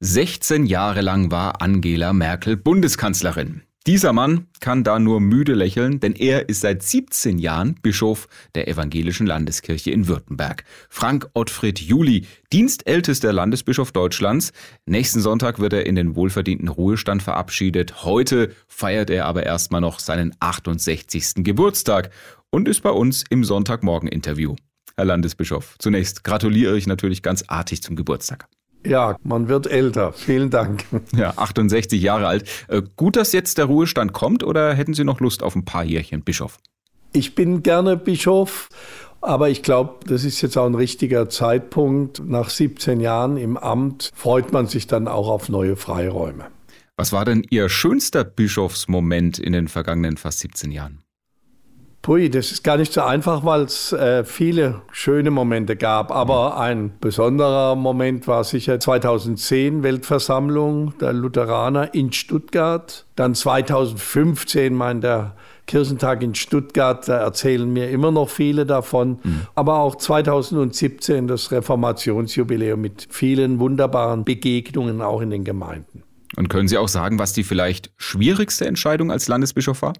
16 Jahre lang war Angela Merkel Bundeskanzlerin. Dieser Mann kann da nur müde lächeln, denn er ist seit 17 Jahren Bischof der Evangelischen Landeskirche in Württemberg. Frank Ottfried Juli, dienstältester Landesbischof Deutschlands. Nächsten Sonntag wird er in den wohlverdienten Ruhestand verabschiedet. Heute feiert er aber erstmal noch seinen 68. Geburtstag und ist bei uns im Sonntagmorgen-Interview. Herr Landesbischof, zunächst gratuliere ich natürlich ganz artig zum Geburtstag. Ja, man wird älter. Vielen Dank. Ja, 68 Jahre alt. Äh, gut, dass jetzt der Ruhestand kommt oder hätten Sie noch Lust auf ein paar Jährchen Bischof? Ich bin gerne Bischof, aber ich glaube, das ist jetzt auch ein richtiger Zeitpunkt. Nach 17 Jahren im Amt freut man sich dann auch auf neue Freiräume. Was war denn Ihr schönster Bischofsmoment in den vergangenen fast 17 Jahren? Pui, das ist gar nicht so einfach, weil es äh, viele schöne Momente gab. Aber ein besonderer Moment war sicher 2010 Weltversammlung der Lutheraner in Stuttgart. Dann 2015 mein der Kirchentag in Stuttgart, da erzählen mir immer noch viele davon. Mhm. Aber auch 2017 das Reformationsjubiläum mit vielen wunderbaren Begegnungen auch in den Gemeinden. Und können Sie auch sagen, was die vielleicht schwierigste Entscheidung als Landesbischof war?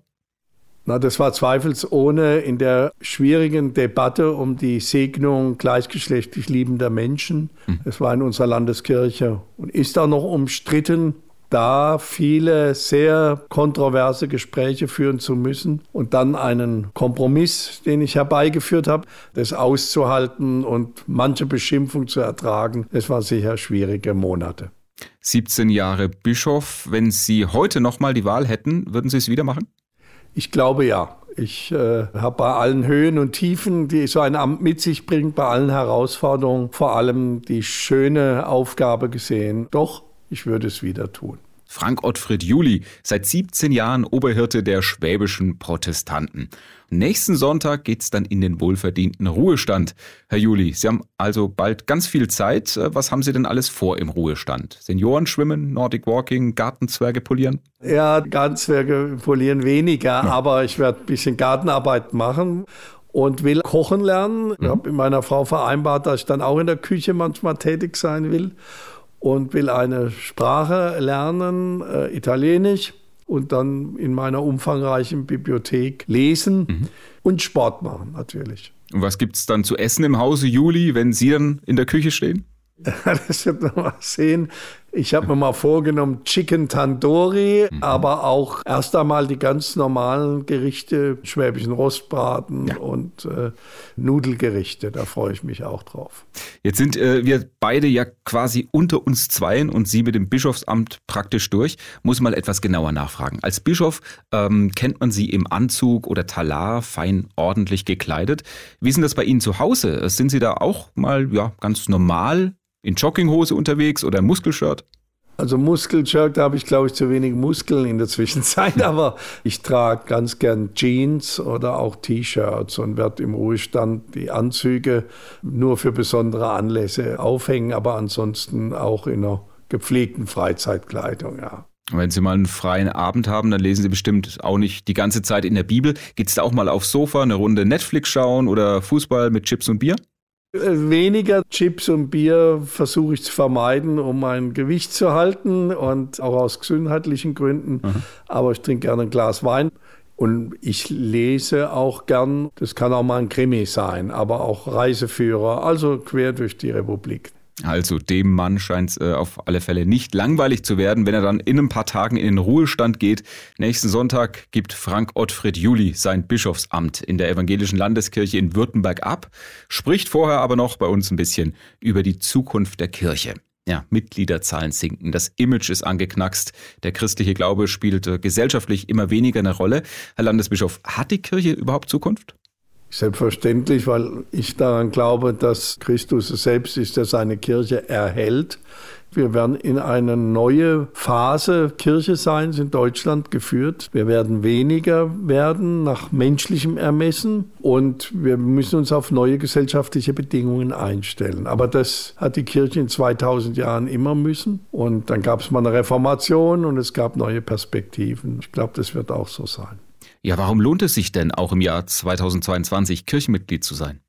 Na, das war zweifelsohne in der schwierigen Debatte um die Segnung gleichgeschlechtlich liebender Menschen. Hm. Es war in unserer Landeskirche und ist auch noch umstritten, da viele sehr kontroverse Gespräche führen zu müssen und dann einen Kompromiss, den ich herbeigeführt habe, das auszuhalten und manche Beschimpfung zu ertragen, das war sicher schwierige Monate. 17 Jahre Bischof, wenn Sie heute nochmal die Wahl hätten, würden Sie es wieder machen? Ich glaube ja. Ich äh, habe bei allen Höhen und Tiefen, die so ein Amt mit sich bringt, bei allen Herausforderungen vor allem die schöne Aufgabe gesehen. Doch, ich würde es wieder tun. Frank Ottfried Juli, seit 17 Jahren Oberhirte der schwäbischen Protestanten. Nächsten Sonntag geht's dann in den wohlverdienten Ruhestand. Herr Juli, Sie haben also bald ganz viel Zeit. Was haben Sie denn alles vor im Ruhestand? Senioren schwimmen, Nordic Walking, Gartenzwerge polieren? Ja, Gartenzwerge polieren weniger, ja. aber ich werde ein bisschen Gartenarbeit machen und will kochen lernen. Ich mhm. habe mit meiner Frau vereinbart, dass ich dann auch in der Küche manchmal tätig sein will und will eine Sprache lernen, äh, Italienisch, und dann in meiner umfangreichen Bibliothek lesen mhm. und Sport machen natürlich. Und was gibt es dann zu essen im Hause Juli, wenn Sie dann in der Küche stehen? das wird man mal sehen. Ich habe mir mal vorgenommen, Chicken Tandoori, mhm. aber auch erst einmal die ganz normalen Gerichte, schwäbischen Rostbraten ja. und äh, Nudelgerichte. Da freue ich mich auch drauf. Jetzt sind äh, wir beide ja quasi unter uns Zweien und Sie mit dem Bischofsamt praktisch durch. Muss mal etwas genauer nachfragen. Als Bischof ähm, kennt man Sie im Anzug oder Talar, fein ordentlich gekleidet. Wie ist denn das bei Ihnen zu Hause? Sind Sie da auch mal ja, ganz normal in Jogginghose unterwegs oder Muskelshirt? Also Muskelshirt, da habe ich glaube ich zu wenig Muskeln in der Zwischenzeit, aber ich trage ganz gern Jeans oder auch T-Shirts und werde im Ruhestand die Anzüge nur für besondere Anlässe aufhängen, aber ansonsten auch in einer gepflegten Freizeitkleidung, ja. Wenn Sie mal einen freien Abend haben, dann lesen Sie bestimmt auch nicht die ganze Zeit in der Bibel. Geht es da auch mal aufs Sofa, eine Runde Netflix schauen oder Fußball mit Chips und Bier? Weniger Chips und Bier versuche ich zu vermeiden, um mein Gewicht zu halten und auch aus gesundheitlichen Gründen. Mhm. Aber ich trinke gerne ein Glas Wein. Und ich lese auch gern, das kann auch mal ein Krimi sein, aber auch Reiseführer, also quer durch die Republik. Also dem Mann scheint es äh, auf alle Fälle nicht langweilig zu werden, wenn er dann in ein paar Tagen in den Ruhestand geht. Nächsten Sonntag gibt Frank Ottfried Juli sein Bischofsamt in der evangelischen Landeskirche in Württemberg ab, spricht vorher aber noch bei uns ein bisschen über die Zukunft der Kirche. Ja, Mitgliederzahlen sinken, das Image ist angeknackst, der christliche Glaube spielt äh, gesellschaftlich immer weniger eine Rolle. Herr Landesbischof, hat die Kirche überhaupt Zukunft? Selbstverständlich, weil ich daran glaube, dass Christus selbst ist, der seine Kirche erhält. Wir werden in eine neue Phase Kirche sein, in Deutschland geführt. Wir werden weniger werden nach menschlichem Ermessen und wir müssen uns auf neue gesellschaftliche Bedingungen einstellen. Aber das hat die Kirche in 2000 Jahren immer müssen. Und dann gab es mal eine Reformation und es gab neue Perspektiven. Ich glaube, das wird auch so sein. Ja, warum lohnt es sich denn auch im Jahr 2022 Kirchenmitglied zu sein?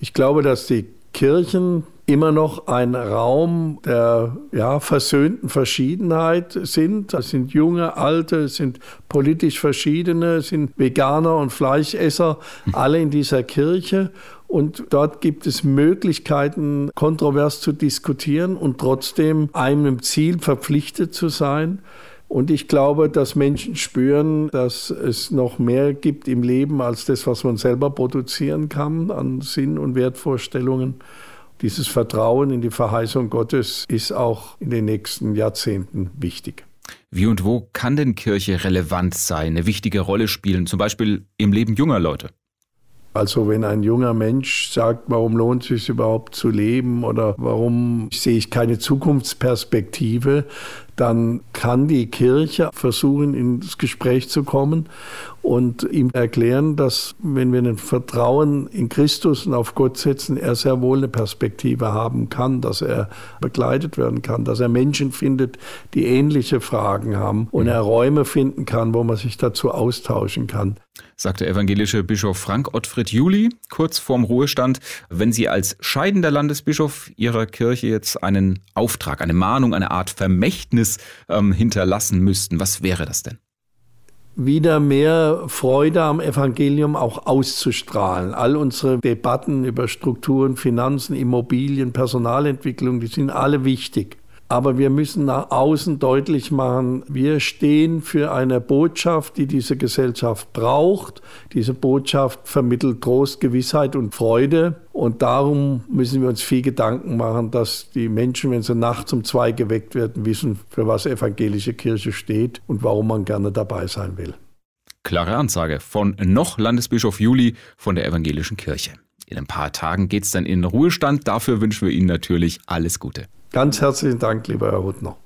Ich glaube, dass die Kirchen immer noch ein Raum der ja, versöhnten Verschiedenheit sind. Es sind junge, alte, es sind politisch Verschiedene, es sind Veganer und Fleischesser, alle in dieser Kirche. Und dort gibt es Möglichkeiten, kontrovers zu diskutieren und trotzdem einem Ziel verpflichtet zu sein. Und ich glaube, dass Menschen spüren, dass es noch mehr gibt im Leben als das, was man selber produzieren kann an Sinn und Wertvorstellungen. Dieses Vertrauen in die Verheißung Gottes ist auch in den nächsten Jahrzehnten wichtig. Wie und wo kann denn Kirche relevant sein, eine wichtige Rolle spielen, zum Beispiel im Leben junger Leute? Also wenn ein junger Mensch sagt, warum lohnt es sich überhaupt zu leben oder warum sehe ich keine Zukunftsperspektive, dann kann die Kirche versuchen, ins Gespräch zu kommen und ihm erklären, dass wenn wir ein Vertrauen in Christus und auf Gott setzen, er sehr wohl eine Perspektive haben kann, dass er begleitet werden kann, dass er Menschen findet, die ähnliche Fragen haben und er Räume finden kann, wo man sich dazu austauschen kann. Sagt der evangelische Bischof Frank Ottfried Juli kurz vorm Ruhestand. Wenn Sie als scheidender Landesbischof Ihrer Kirche jetzt einen Auftrag, eine Mahnung, eine Art Vermächtnis ähm, hinterlassen müssten, was wäre das denn? wieder mehr Freude am Evangelium auch auszustrahlen. All unsere Debatten über Strukturen, Finanzen, Immobilien, Personalentwicklung, die sind alle wichtig. Aber wir müssen nach außen deutlich machen, wir stehen für eine Botschaft, die diese Gesellschaft braucht. Diese Botschaft vermittelt Trost, Gewissheit und Freude. Und darum müssen wir uns viel Gedanken machen, dass die Menschen, wenn sie nachts um zwei geweckt werden, wissen, für was evangelische Kirche steht und warum man gerne dabei sein will. Klare Ansage von noch Landesbischof Juli von der evangelischen Kirche. In ein paar Tagen geht es dann in den Ruhestand. Dafür wünschen wir Ihnen natürlich alles Gute. Ganz herzlichen Dank, lieber Herr Huttner.